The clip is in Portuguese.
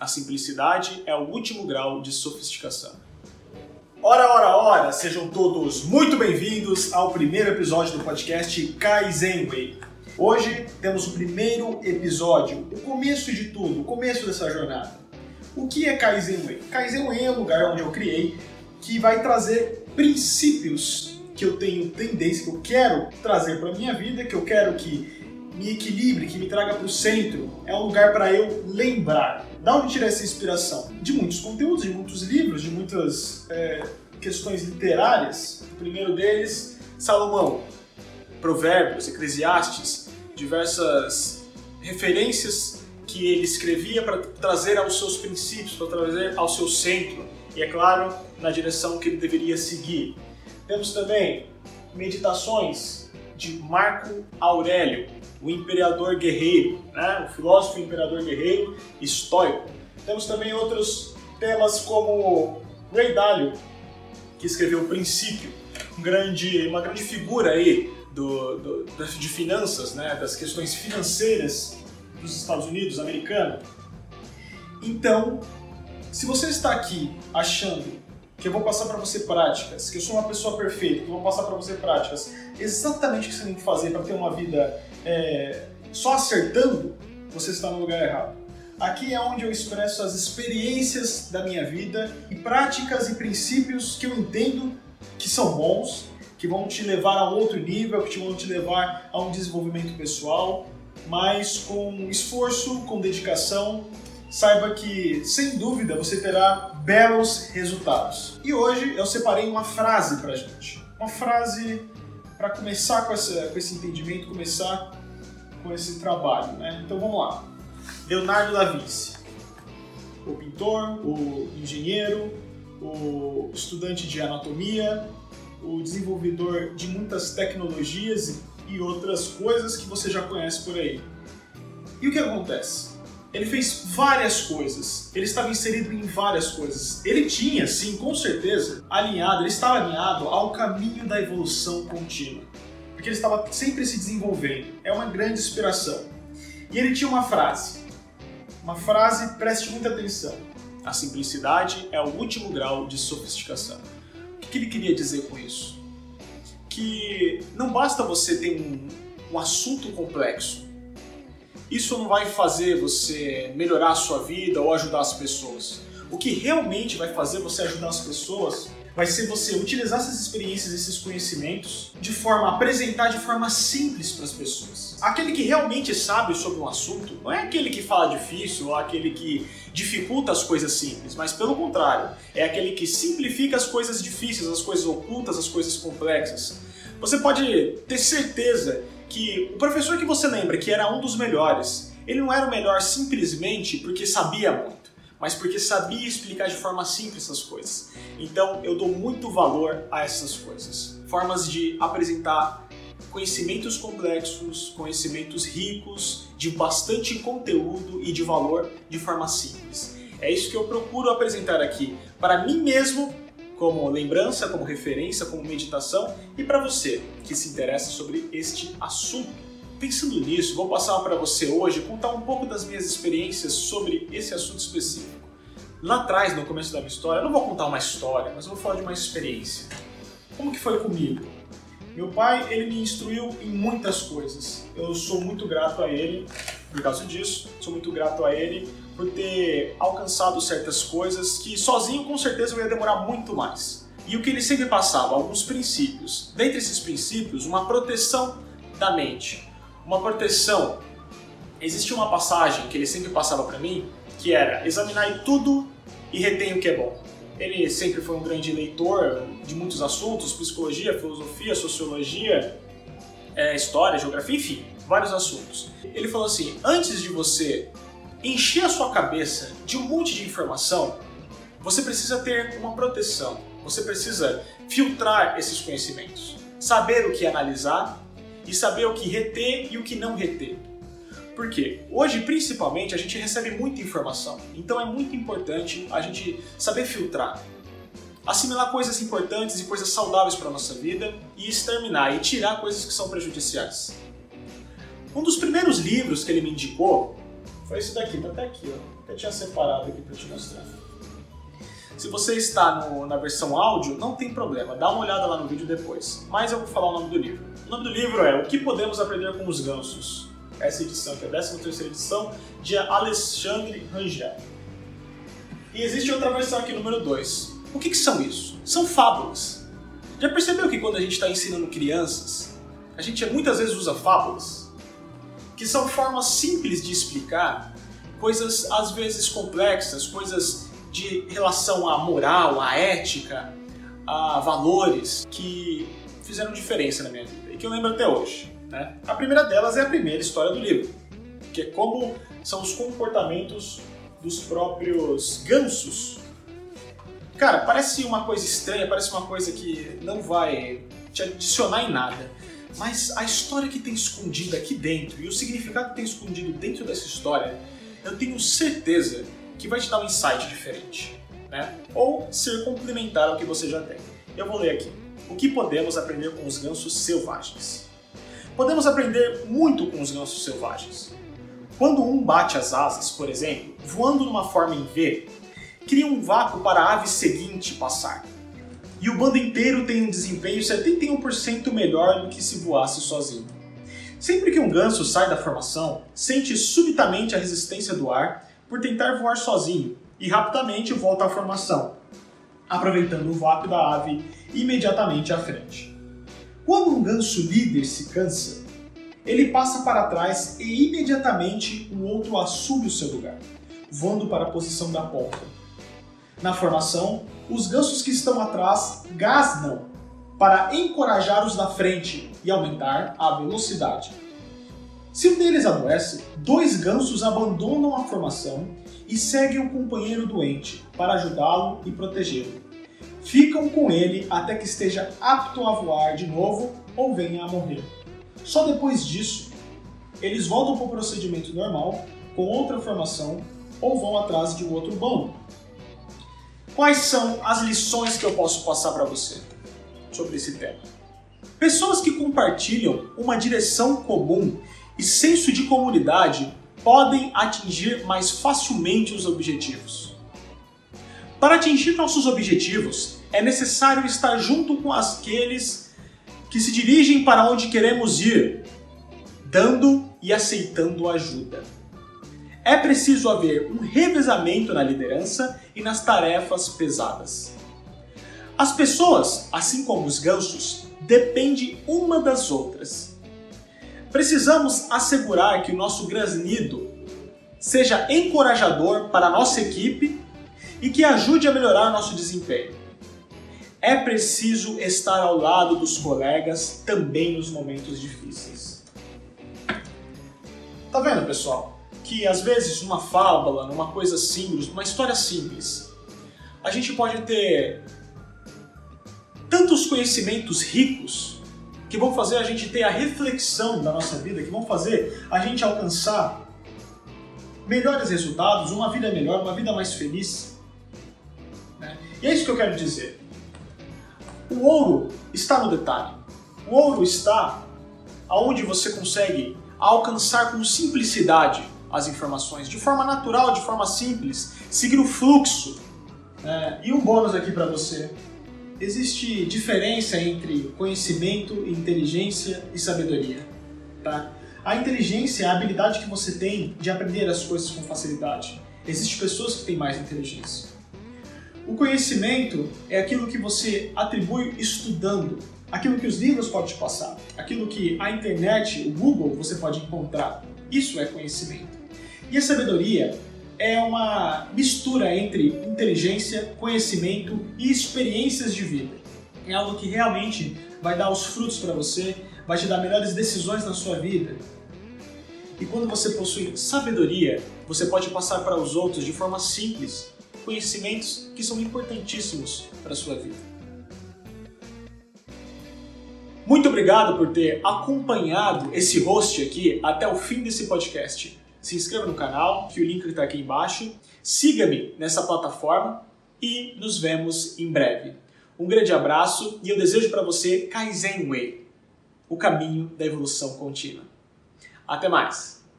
A simplicidade é o último grau de sofisticação. Ora, ora, ora, sejam todos muito bem-vindos ao primeiro episódio do podcast Kaizen Way. Hoje temos o primeiro episódio, o começo de tudo, o começo dessa jornada. O que é Kaizen Way? Kaizen Way é o lugar onde eu criei que vai trazer princípios que eu tenho tendência, que eu quero trazer para a minha vida, que eu quero que me equilibre, que me traga para o centro. É um lugar para eu lembrar. Da onde tirar essa inspiração? De muitos conteúdos, de muitos livros, de muitas é, questões literárias. O primeiro deles, Salomão. Provérbios, Eclesiastes, diversas referências que ele escrevia para trazer aos seus princípios, para trazer ao seu centro. E é claro, na direção que ele deveria seguir. Temos também meditações de Marco Aurélio, o imperador guerreiro, né? o filósofo imperador guerreiro estoico. Temos também outros temas como Ray Dalio, que escreveu O Princípio, um grande, uma grande figura aí do, do, de finanças, né? das questões financeiras dos Estados Unidos, americano. Então, se você está aqui achando que eu vou passar para você práticas, que eu sou uma pessoa perfeita, que eu vou passar para você práticas, exatamente o que você tem que fazer para ter uma vida é, só acertando, você está no lugar errado. Aqui é onde eu expresso as experiências da minha vida e práticas e princípios que eu entendo que são bons, que vão te levar a outro nível, que vão te levar a um desenvolvimento pessoal, mas com esforço, com dedicação saiba que, sem dúvida, você terá belos resultados. E hoje eu separei uma frase pra gente. Uma frase para começar com, essa, com esse entendimento, começar com esse trabalho. Né? Então vamos lá. Leonardo da Vinci, o pintor, o engenheiro, o estudante de anatomia, o desenvolvedor de muitas tecnologias e outras coisas que você já conhece por aí. E o que acontece? Ele fez várias coisas, ele estava inserido em várias coisas. Ele tinha, sim, com certeza, alinhado, ele estava alinhado ao caminho da evolução contínua. Porque ele estava sempre se desenvolvendo. É uma grande inspiração. E ele tinha uma frase. Uma frase, preste muita atenção. A simplicidade é o último grau de sofisticação. O que ele queria dizer com isso? Que não basta você ter um, um assunto complexo isso não vai fazer você melhorar a sua vida ou ajudar as pessoas. O que realmente vai fazer você ajudar as pessoas vai ser você utilizar essas experiências, esses conhecimentos, de forma a apresentar de forma simples para as pessoas. Aquele que realmente sabe sobre um assunto não é aquele que fala difícil ou aquele que dificulta as coisas simples, mas pelo contrário, é aquele que simplifica as coisas difíceis, as coisas ocultas, as coisas complexas. Você pode ter certeza que o professor que você lembra que era um dos melhores, ele não era o melhor simplesmente porque sabia muito, mas porque sabia explicar de forma simples essas coisas. Então eu dou muito valor a essas coisas. Formas de apresentar conhecimentos complexos, conhecimentos ricos, de bastante conteúdo e de valor de forma simples. É isso que eu procuro apresentar aqui para mim mesmo como lembrança, como referência, como meditação e para você que se interessa sobre este assunto. Pensando nisso, vou passar para você hoje contar um pouco das minhas experiências sobre esse assunto específico. Lá atrás, no começo da minha história, eu não vou contar uma história, mas vou falar de uma experiência. Como que foi comigo? Meu pai, ele me instruiu em muitas coisas. Eu sou muito grato a ele por causa disso. Sou muito grato a ele por ter alcançado certas coisas que sozinho com certeza eu ia demorar muito mais. E o que ele sempre passava, alguns princípios. Dentre esses princípios, uma proteção da mente. Uma proteção. Existia uma passagem que ele sempre passava para mim, que era examinar tudo e retém o que é bom. Ele sempre foi um grande leitor de muitos assuntos, psicologia, filosofia, sociologia, é, história, geografia, enfim, vários assuntos. Ele falou assim: antes de você encher a sua cabeça de um monte de informação, você precisa ter uma proteção. Você precisa filtrar esses conhecimentos, saber o que analisar e saber o que reter e o que não reter. Por quê? Hoje, principalmente, a gente recebe muita informação, então é muito importante a gente saber filtrar. Assimilar coisas importantes e coisas saudáveis para a nossa vida e exterminar e tirar coisas que são prejudiciais. Um dos primeiros livros que ele me indicou foi esse daqui, tá até aqui, ó. Eu tinha separado aqui para te mostrar. Se você está no, na versão áudio, não tem problema, dá uma olhada lá no vídeo depois. Mas eu vou falar o nome do livro. O nome do livro é O que Podemos Aprender com os Gansos. Essa edição, que é a 13 edição, de Alexandre Rangel. E existe outra versão aqui, número 2. O que, que são isso? São fábulas. Já percebeu que quando a gente está ensinando crianças, a gente muitas vezes usa fábulas? Que são formas simples de explicar coisas às vezes complexas, coisas de relação à moral, à ética, a valores que fizeram diferença na minha vida e que eu lembro até hoje. Né? A primeira delas é a primeira história do livro, que é como são os comportamentos dos próprios gansos. Cara, parece uma coisa estranha, parece uma coisa que não vai te adicionar em nada. Mas a história que tem escondida aqui dentro e o significado que tem escondido dentro dessa história, eu tenho certeza que vai te dar um insight diferente, né? Ou ser complementar ao que você já tem. Eu vou ler aqui. O que podemos aprender com os gansos selvagens? Podemos aprender muito com os gansos selvagens. Quando um bate as asas, por exemplo, voando numa forma em V, cria um vácuo para a ave seguinte passar. E o bando inteiro tem um desempenho 71% melhor do que se voasse sozinho. Sempre que um ganso sai da formação, sente subitamente a resistência do ar por tentar voar sozinho e rapidamente volta à formação, aproveitando o vácuo da ave imediatamente à frente. Quando um ganso líder se cansa, ele passa para trás e imediatamente o outro assume o seu lugar, voando para a posição da ponta. Na formação, os gansos que estão atrás gasnam para encorajar os da frente e aumentar a velocidade. Se um deles adoece, dois gansos abandonam a formação e seguem o companheiro doente para ajudá-lo e protegê-lo. Ficam com ele até que esteja apto a voar de novo ou venha a morrer. Só depois disso, eles voltam para o procedimento normal, com outra formação, ou vão atrás de um outro bando. Quais são as lições que eu posso passar para você sobre esse tema? Pessoas que compartilham uma direção comum e senso de comunidade podem atingir mais facilmente os objetivos. Para atingir nossos objetivos, é necessário estar junto com aqueles que se dirigem para onde queremos ir, dando e aceitando ajuda. É preciso haver um revezamento na liderança e nas tarefas pesadas. As pessoas, assim como os gansos, dependem uma das outras. Precisamos assegurar que o nosso grasnido seja encorajador para a nossa equipe e que ajude a melhorar nosso desempenho. É preciso estar ao lado dos colegas também nos momentos difíceis. Tá vendo, pessoal? Que às vezes numa fábula, numa coisa simples, numa história simples, a gente pode ter tantos conhecimentos ricos que vão fazer a gente ter a reflexão da nossa vida, que vão fazer a gente alcançar melhores resultados, uma vida melhor, uma vida mais feliz. Né? E é isso que eu quero dizer. O ouro está no detalhe. O ouro está aonde você consegue alcançar com simplicidade as informações, de forma natural, de forma simples, seguir o fluxo. É, e um bônus aqui para você. Existe diferença entre conhecimento, inteligência e sabedoria. Tá? A inteligência é a habilidade que você tem de aprender as coisas com facilidade. Existem pessoas que têm mais inteligência. O conhecimento é aquilo que você atribui estudando, aquilo que os livros podem te passar, aquilo que a internet, o Google, você pode encontrar. Isso é conhecimento. E a sabedoria é uma mistura entre inteligência, conhecimento e experiências de vida. É algo que realmente vai dar os frutos para você, vai te dar melhores decisões na sua vida. E quando você possui sabedoria, você pode passar para os outros de forma simples, conhecimentos que são importantíssimos para a sua vida. Muito obrigado por ter acompanhado esse host aqui até o fim desse podcast. Se inscreva no canal, que o link está aqui embaixo. Siga-me nessa plataforma e nos vemos em breve. Um grande abraço e eu desejo para você Kaizen Way, o caminho da evolução contínua. Até mais!